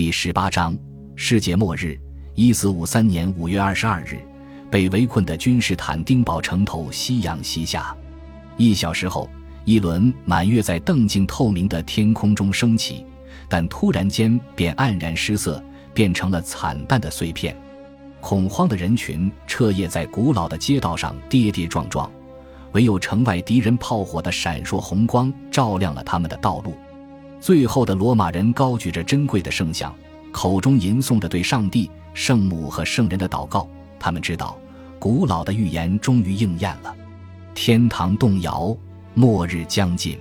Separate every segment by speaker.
Speaker 1: 第十八章世界末日。一四五三年五月二十二日，被围困的君士坦丁堡城头夕阳西下。一小时后，一轮满月在澄净透明的天空中升起，但突然间便黯然失色，变成了惨淡的碎片。恐慌的人群彻夜在古老的街道上跌跌撞撞，唯有城外敌人炮火的闪烁红光照亮了他们的道路。最后的罗马人高举着珍贵的圣像，口中吟诵着对上帝、圣母和圣人的祷告。他们知道，古老的预言终于应验了，天堂动摇，末日将近。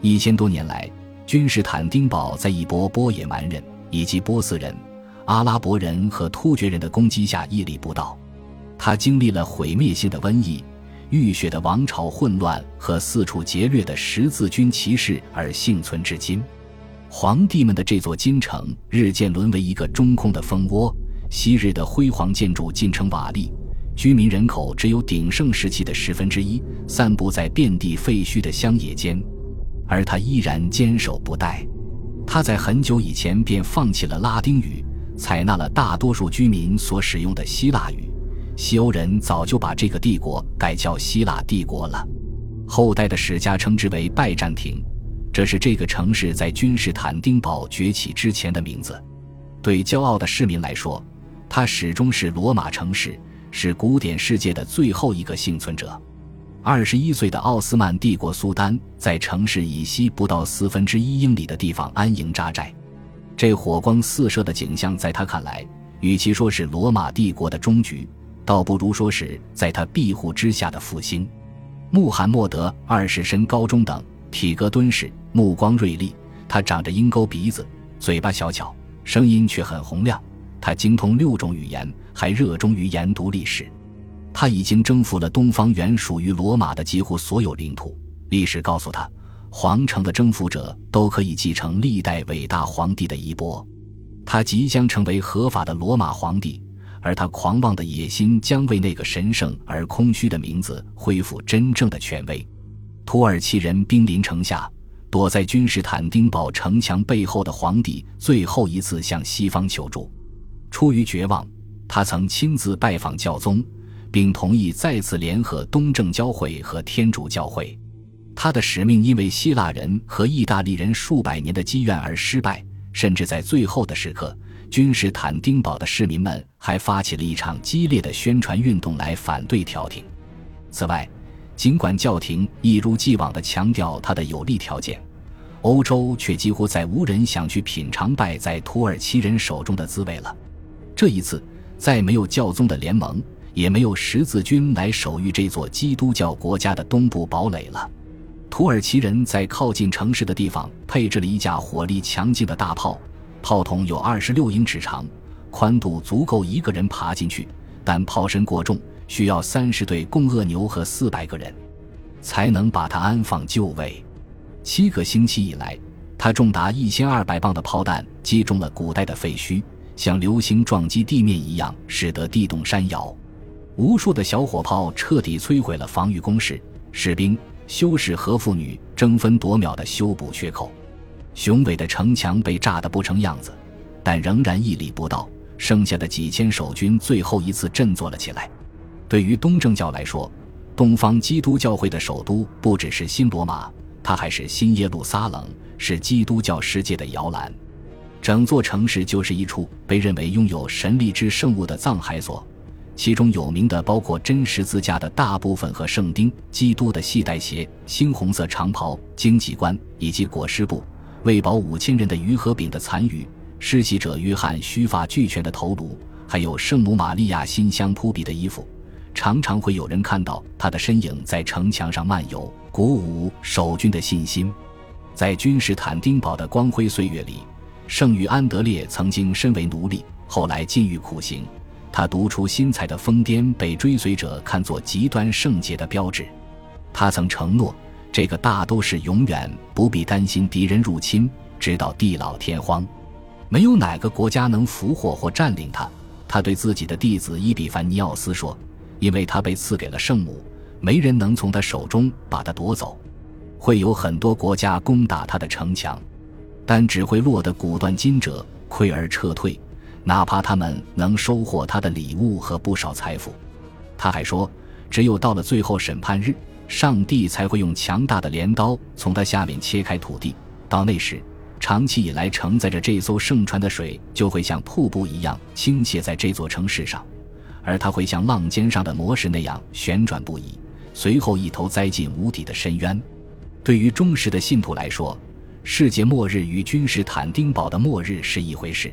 Speaker 1: 一千多年来，君士坦丁堡在一波波野蛮人以及波斯人。阿拉伯人和突厥人的攻击下屹立不倒，他经历了毁灭性的瘟疫、浴血的王朝混乱和四处劫掠的十字军骑士，而幸存至今。皇帝们的这座金城日渐沦为一个中空的蜂窝，昔日的辉煌建筑尽成瓦砾，居民人口只有鼎盛时期的十分之一，散布在遍地废墟的乡野间，而他依然坚守不殆。他在很久以前便放弃了拉丁语。采纳了大多数居民所使用的希腊语，西欧人早就把这个帝国改叫希腊帝国了。后代的史家称之为拜占庭，这是这个城市在君士坦丁堡崛起之前的名字。对骄傲的市民来说，它始终是罗马城市，是古典世界的最后一个幸存者。二十一岁的奥斯曼帝国苏丹在城市以西不到四分之一英里的地方安营扎寨。这火光四射的景象，在他看来，与其说是罗马帝国的终局，倒不如说是在他庇护之下的复兴。穆罕默德二世身高中等，体格敦实，目光锐利。他长着鹰钩鼻子，嘴巴小巧，声音却很洪亮。他精通六种语言，还热衷于研读历史。他已经征服了东方原属于罗马的几乎所有领土。历史告诉他。皇城的征服者都可以继承历代伟大皇帝的衣钵，他即将成为合法的罗马皇帝，而他狂妄的野心将为那个神圣而空虚的名字恢复真正的权威。土耳其人兵临城下，躲在君士坦丁堡城墙背后的皇帝最后一次向西方求助。出于绝望，他曾亲自拜访教宗，并同意再次联合东正教会和天主教会。他的使命因为希腊人和意大利人数百年的积怨而失败，甚至在最后的时刻，君士坦丁堡的市民们还发起了一场激烈的宣传运动来反对调停。此外，尽管教廷一如既往地强调他的有利条件，欧洲却几乎再无人想去品尝败在土耳其人手中的滋味了。这一次，再没有教宗的联盟，也没有十字军来守御这座基督教国家的东部堡垒了。土耳其人在靠近城市的地方配置了一架火力强劲的大炮，炮筒有二十六英尺长，宽度足够一个人爬进去，但炮身过重，需要三十对公恶牛和四百个人，才能把它安放就位。七个星期以来，它重达一千二百磅的炮弹击中了古代的废墟，像流星撞击地面一样，使得地动山摇。无数的小火炮彻底摧毁了防御工事，士兵。修士和妇女争分夺秒地修补缺口，雄伟的城墙被炸得不成样子，但仍然屹立不倒。剩下的几千守军最后一次振作了起来。对于东正教来说，东方基督教会的首都不只是新罗马，它还是新耶路撒冷，是基督教世界的摇篮。整座城市就是一处被认为拥有神力之圣物的藏海所。其中有名的包括真十字架的大部分和圣丁、基督的系带鞋、猩红色长袍、荆棘冠以及裹尸布、为保五千人的鱼和饼的残余、施洗者约翰须发俱全的头颅，还有圣母玛利亚馨香扑鼻的衣服。常常会有人看到他的身影在城墙上漫游，鼓舞守军的信心。在君士坦丁堡的光辉岁月里，圣女安德烈曾经身为奴隶，后来禁欲苦行。他独出心裁的疯癫被追随者看作极端圣洁的标志。他曾承诺，这个大都市永远不必担心敌人入侵，直到地老天荒，没有哪个国家能俘获或占领他。他对自己的弟子伊比凡尼奥斯说：“因为他被赐给了圣母，没人能从他手中把他夺走。会有很多国家攻打他的城墙，但只会落得骨断筋折。”溃而撤退，哪怕他们能收获他的礼物和不少财富。他还说，只有到了最后审判日，上帝才会用强大的镰刀从他下面切开土地。到那时，长期以来承载着这艘圣船的水就会像瀑布一样倾泻在这座城市上，而它会像浪尖上的魔石那样旋转不已，随后一头栽进无底的深渊。对于忠实的信徒来说，世界末日与君士坦丁堡的末日是一回事。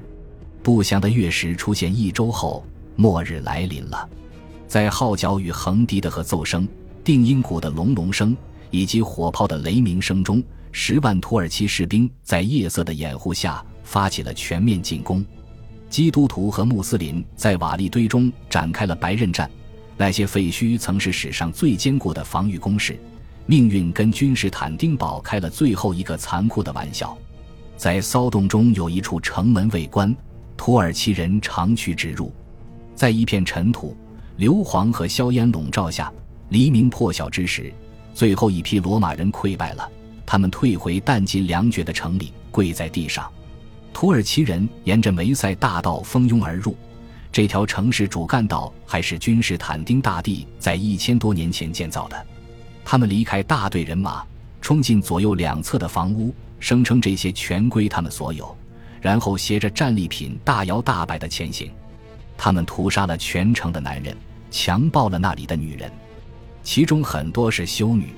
Speaker 1: 不祥的月食出现一周后，末日来临了。在号角与横笛的合奏声、定音鼓的隆隆声以及火炮的雷鸣声中，十万土耳其士兵在夜色的掩护下发起了全面进攻。基督徒和穆斯林在瓦砾堆中展开了白刃战。那些废墟曾是史上最坚固的防御工事。命运跟君士坦丁堡开了最后一个残酷的玩笑。在骚动中，有一处城门未关，土耳其人长驱直入，在一片尘土。硫磺和硝烟笼罩下，黎明破晓之时，最后一批罗马人溃败了。他们退回弹尽粮绝的城里，跪在地上。土耳其人沿着梅塞大道蜂拥而入。这条城市主干道还是君士坦丁大帝在一千多年前建造的。他们离开大队人马，冲进左右两侧的房屋，声称这些全归他们所有，然后携着战利品大摇大摆地前行。他们屠杀了全城的男人。强暴了那里的女人，其中很多是修女。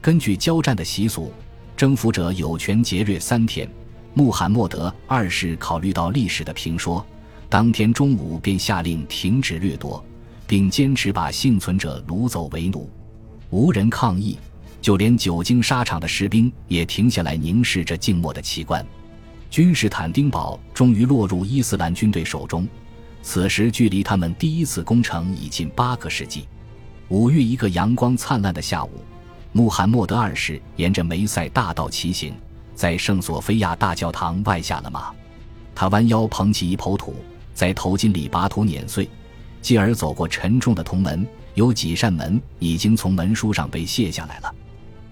Speaker 1: 根据交战的习俗，征服者有权劫掠三天。穆罕默德二世考虑到历史的评说，当天中午便下令停止掠夺，并坚持把幸存者掳走为奴。无人抗议，就连久经沙场的士兵也停下来凝视着静默的奇观。君士坦丁堡终于落入伊斯兰军队手中。此时，距离他们第一次攻城已近八个世纪。五月一个阳光灿烂的下午，穆罕默德二世沿着梅塞大道骑行，在圣索菲亚大教堂外下了马。他弯腰捧起一抔土，在头巾里把土碾碎，继而走过沉重的铜门。有几扇门已经从门书上被卸下来了。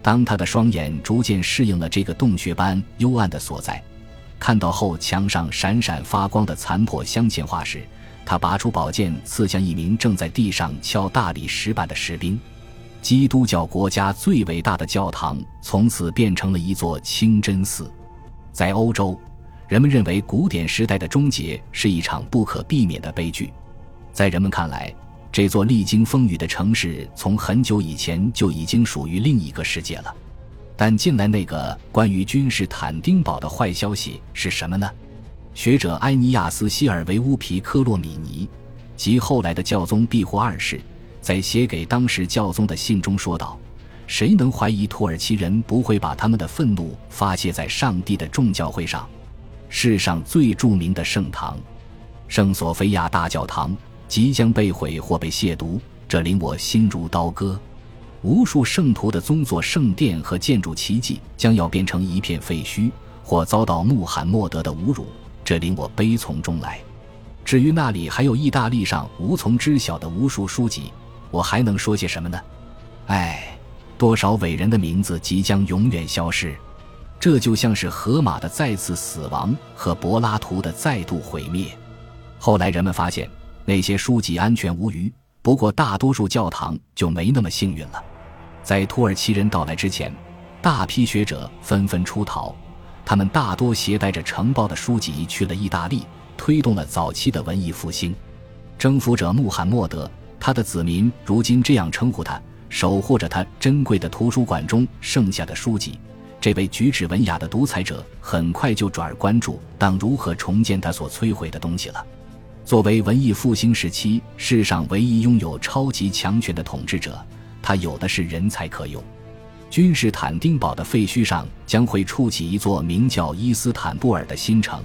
Speaker 1: 当他的双眼逐渐适应了这个洞穴般幽暗的所在，看到后墙上闪闪发光的残破镶嵌画时，他拔出宝剑，刺向一名正在地上敲大理石板的士兵。基督教国家最伟大的教堂从此变成了一座清真寺。在欧洲，人们认为古典时代的终结是一场不可避免的悲剧。在人们看来，这座历经风雨的城市从很久以前就已经属于另一个世界了。但近来那个关于君士坦丁堡的坏消息是什么呢？学者埃尼亚斯·希尔维乌皮科洛米尼及后来的教宗庇护二世，在写给当时教宗的信中说道：“谁能怀疑土耳其人不会把他们的愤怒发泄在上帝的众教会上？世上最著名的圣堂——圣索菲亚大教堂即将被毁或被亵渎，这令我心如刀割。无数圣徒的宗座圣殿和建筑奇迹将要变成一片废墟，或遭到穆罕默德的侮辱。”这令我悲从中来。至于那里还有意大利上无从知晓的无数书籍，我还能说些什么呢？唉，多少伟人的名字即将永远消失。这就像是荷马的再次死亡和柏拉图的再度毁灭。后来人们发现那些书籍安全无虞，不过大多数教堂就没那么幸运了。在土耳其人到来之前，大批学者纷纷出逃。他们大多携带着承包的书籍去了意大利，推动了早期的文艺复兴。征服者穆罕默德，他的子民如今这样称呼他，守护着他珍贵的图书馆中剩下的书籍。这位举止文雅的独裁者很快就转而关注当如何重建他所摧毁的东西了。作为文艺复兴时期世上唯一拥有超级强权的统治者，他有的是人才可用。君士坦丁堡的废墟上将会矗起一座名叫伊斯坦布尔的新城，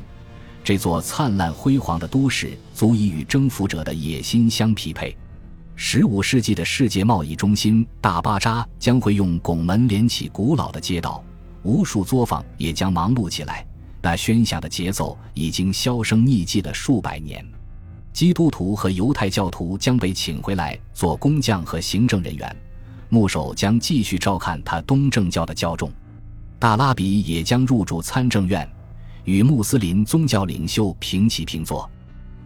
Speaker 1: 这座灿烂辉煌的都市足以与征服者的野心相匹配。十五世纪的世界贸易中心大巴扎将会用拱门连起古老的街道，无数作坊也将忙碌起来。那喧响的节奏已经销声匿迹了数百年。基督徒和犹太教徒将被请回来做工匠和行政人员。牧首将继续照看他东正教的教众，大拉比也将入住参政院，与穆斯林宗教领袖平起平坐。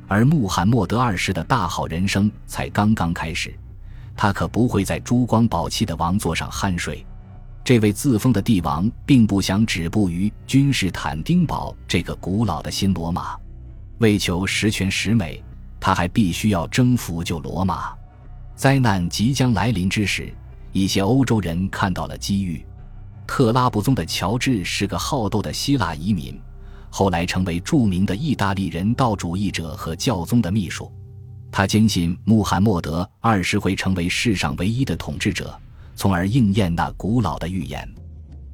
Speaker 1: 而穆罕默德二世的大好人生才刚刚开始，他可不会在珠光宝气的王座上酣睡。这位自封的帝王并不想止步于君士坦丁堡这个古老的新罗马，为求十全十美，他还必须要征服旧罗马。灾难即将来临之时，一些欧洲人看到了机遇。特拉布宗的乔治是个好斗的希腊移民。后来成为著名的意大利人道主义者和教宗的秘书，他坚信穆罕默德二世会成为世上唯一的统治者，从而应验那古老的预言。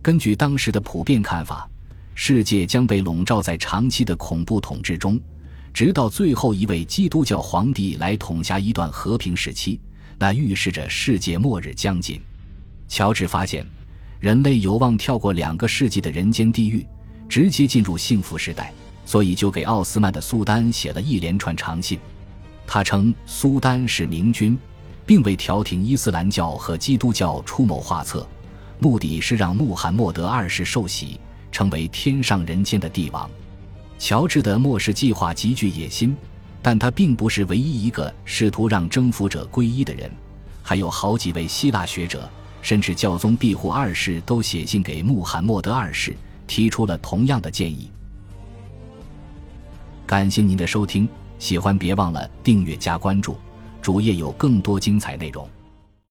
Speaker 1: 根据当时的普遍看法，世界将被笼罩在长期的恐怖统治中，直到最后一位基督教皇帝来统辖一段和平时期，那预示着世界末日将近。乔治发现，人类有望跳过两个世纪的人间地狱。直接进入幸福时代，所以就给奥斯曼的苏丹写了一连串长信。他称苏丹是明君，并为调停伊斯兰教和基督教出谋划策，目的是让穆罕默德二世受洗，成为天上人间的帝王。乔治的末世计划极具野心，但他并不是唯一一个试图让征服者皈依的人，还有好几位希腊学者，甚至教宗庇护二世都写信给穆罕默德二世。提出了同样的建议。感谢您的收听，喜欢别忘了订阅加关注，主页有更多精彩内容。